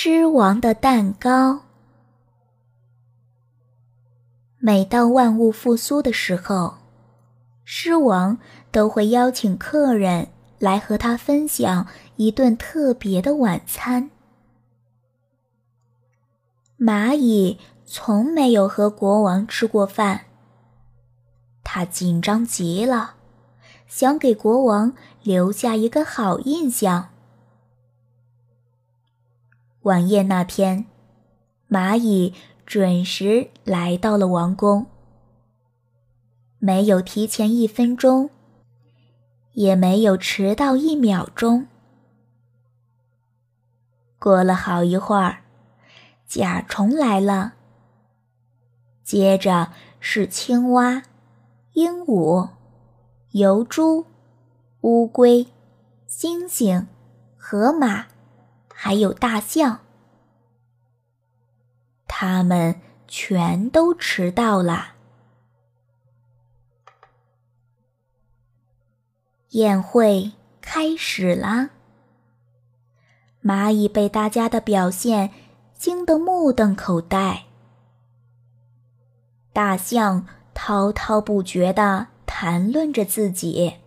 狮王的蛋糕。每到万物复苏的时候，狮王都会邀请客人来和他分享一顿特别的晚餐。蚂蚁从没有和国王吃过饭，他紧张极了，想给国王留下一个好印象。晚宴那天，蚂蚁准时来到了王宫，没有提前一分钟，也没有迟到一秒钟。过了好一会儿，甲虫来了，接着是青蛙、鹦鹉、油猪、乌龟、猩猩、河马。还有大象，他们全都迟到了。宴会开始啦！蚂蚁被大家的表现惊得目瞪口呆，大象滔滔不绝地谈论着自己，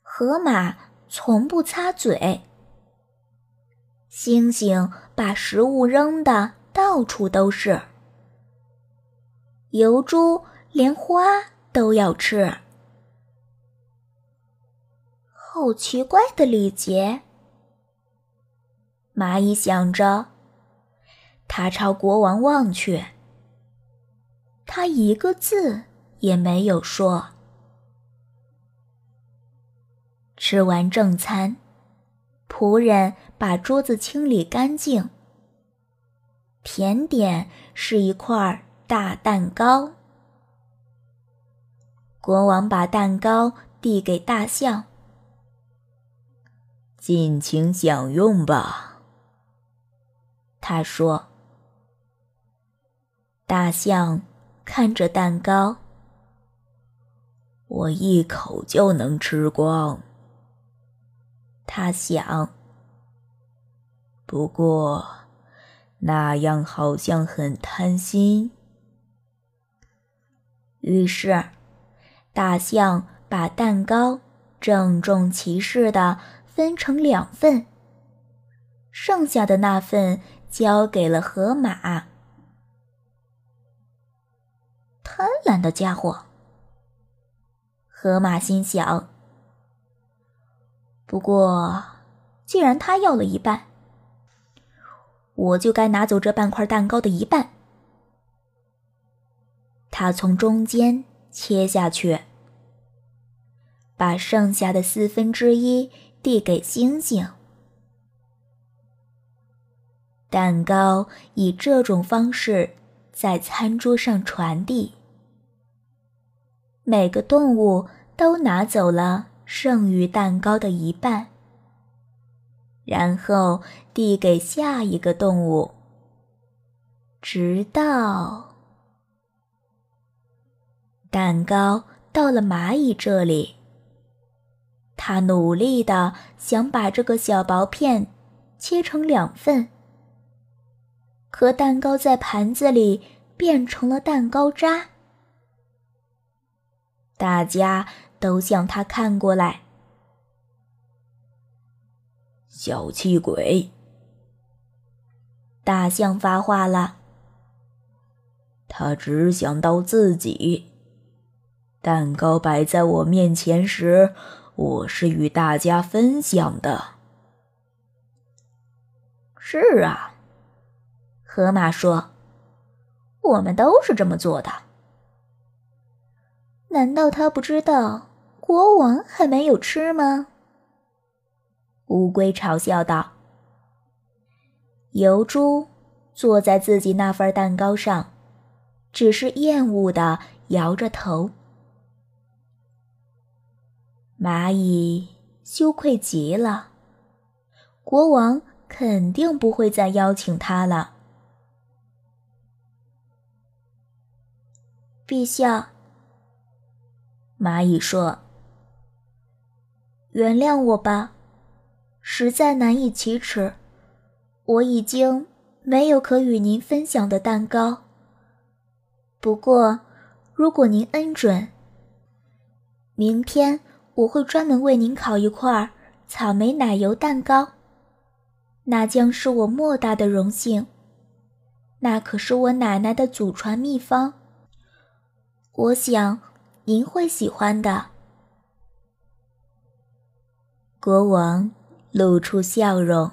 河马从不擦嘴。星星把食物扔的到处都是，油猪连花都要吃，好奇怪的礼节。蚂蚁想着，他朝国王望去，他一个字也没有说。吃完正餐。仆人把桌子清理干净。甜点是一块大蛋糕。国王把蛋糕递给大象，尽情享用吧。他说。大象看着蛋糕，我一口就能吃光。他想，不过那样好像很贪心。于是，大象把蛋糕郑重其事的分成两份，剩下的那份交给了河马。贪婪的家伙，河马心想。不过，既然他要了一半，我就该拿走这半块蛋糕的一半。他从中间切下去，把剩下的四分之一递给星星。蛋糕以这种方式在餐桌上传递，每个动物都拿走了。剩余蛋糕的一半，然后递给下一个动物，直到蛋糕到了蚂蚁这里。他努力的想把这个小薄片切成两份，可蛋糕在盘子里变成了蛋糕渣。大家。都向他看过来，小气鬼！大象发话了，他只想到自己。蛋糕摆在我面前时，我是与大家分享的。是啊，河马说：“我们都是这么做的。”难道他不知道国王还没有吃吗？乌龟嘲笑道。油猪坐在自己那份蛋糕上，只是厌恶的摇着头。蚂蚁羞愧极了，国王肯定不会再邀请他了。陛下。蚂蚁说：“原谅我吧，实在难以启齿。我已经没有可与您分享的蛋糕。不过，如果您恩准，明天我会专门为您烤一块草莓奶油蛋糕。那将是我莫大的荣幸。那可是我奶奶的祖传秘方。我想您会喜欢的。国王露出笑容。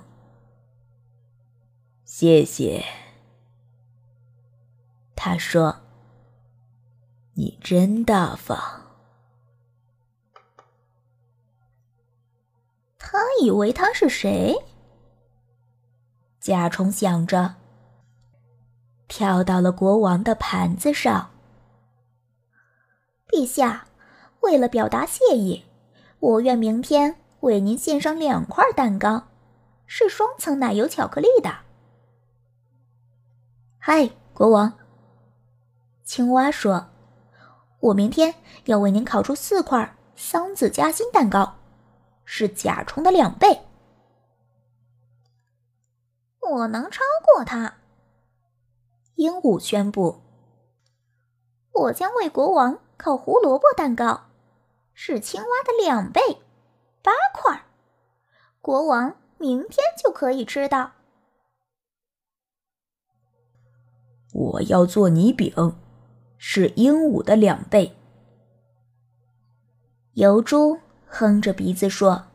谢谢，他说：“你真大方。”他以为他是谁？甲虫想着，跳到了国王的盘子上。陛下，为了表达谢意，我愿明天为您献上两块蛋糕，是双层奶油巧克力的。嗨，国王！青蛙说：“我明天要为您烤出四块桑子夹心蛋糕，是甲虫的两倍。我能超过他。”鹦鹉宣布：“我将为国王烤胡萝卜蛋糕，是青蛙的两倍，八块。国王明天就可以吃到。”我要做泥饼，是鹦鹉的两倍。油猪哼着鼻子说：“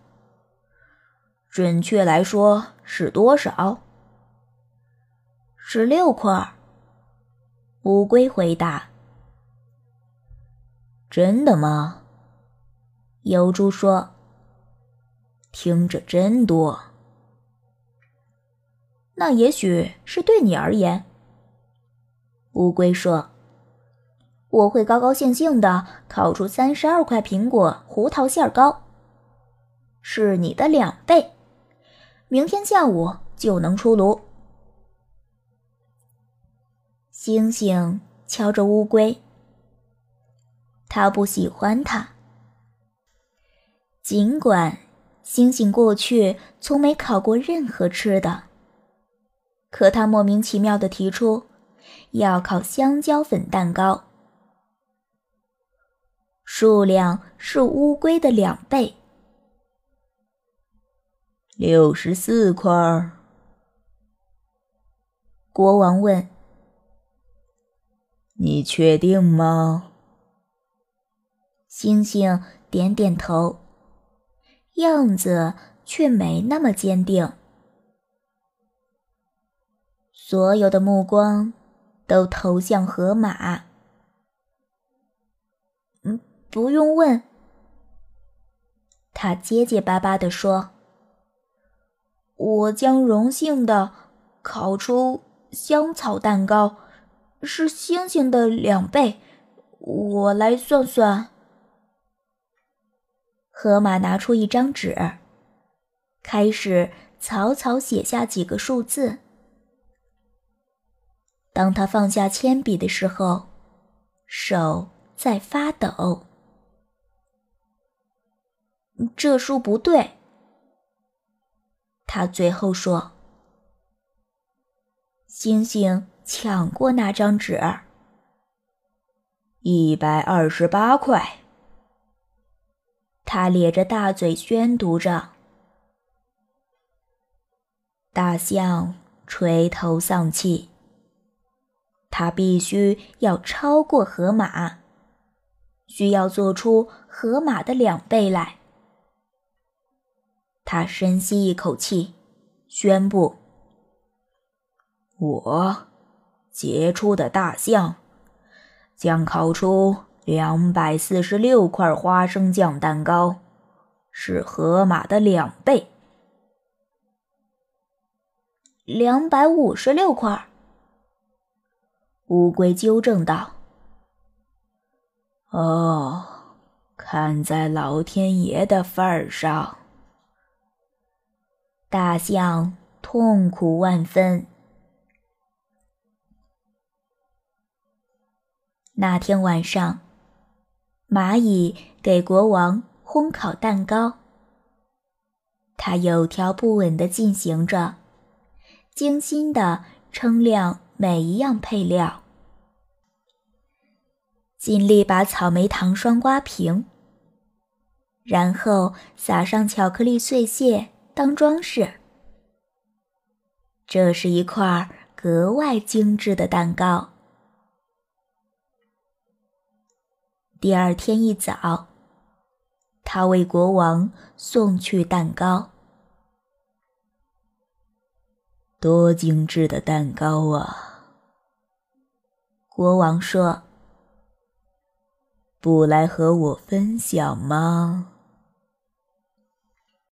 准确来说是多少？”十六块。乌龟回答：“真的吗？”油猪说：“听着真多。”那也许是对你而言。乌龟说：“我会高高兴兴的烤出三十二块苹果胡桃馅糕，是你的两倍，明天下午就能出炉。”星星敲着乌龟，他不喜欢它。尽管星星过去从没烤过任何吃的，可他莫名其妙的提出。要烤香蕉粉蛋糕，数量是乌龟的两倍，六十四块。国王问：“你确定吗？”星星点点头，样子却没那么坚定。所有的目光。都投向河马。嗯，不用问。他结结巴巴地说：“我将荣幸的烤出香草蛋糕，是星星的两倍。我来算算。”河马拿出一张纸，开始草草写下几个数字。当他放下铅笔的时候，手在发抖。这数不对，他最后说。星星抢过那张纸，一百二十八块。他咧着大嘴宣读着。大象垂头丧气。他必须要超过河马，需要做出河马的两倍来。他深吸一口气，宣布：“我杰出的大象将烤出两百四十六块花生酱蛋糕，是河马的两倍，两百五十六块。”乌龟纠正道：“哦，看在老天爷的份儿上。”大象痛苦万分。那天晚上，蚂蚁给国王烘烤蛋糕，它有条不紊地进行着，精心地称量每一样配料，尽力把草莓糖霜刮平，然后撒上巧克力碎屑当装饰。这是一块格外精致的蛋糕。第二天一早，他为国王送去蛋糕。多精致的蛋糕啊！国王说：“不来和我分享吗？”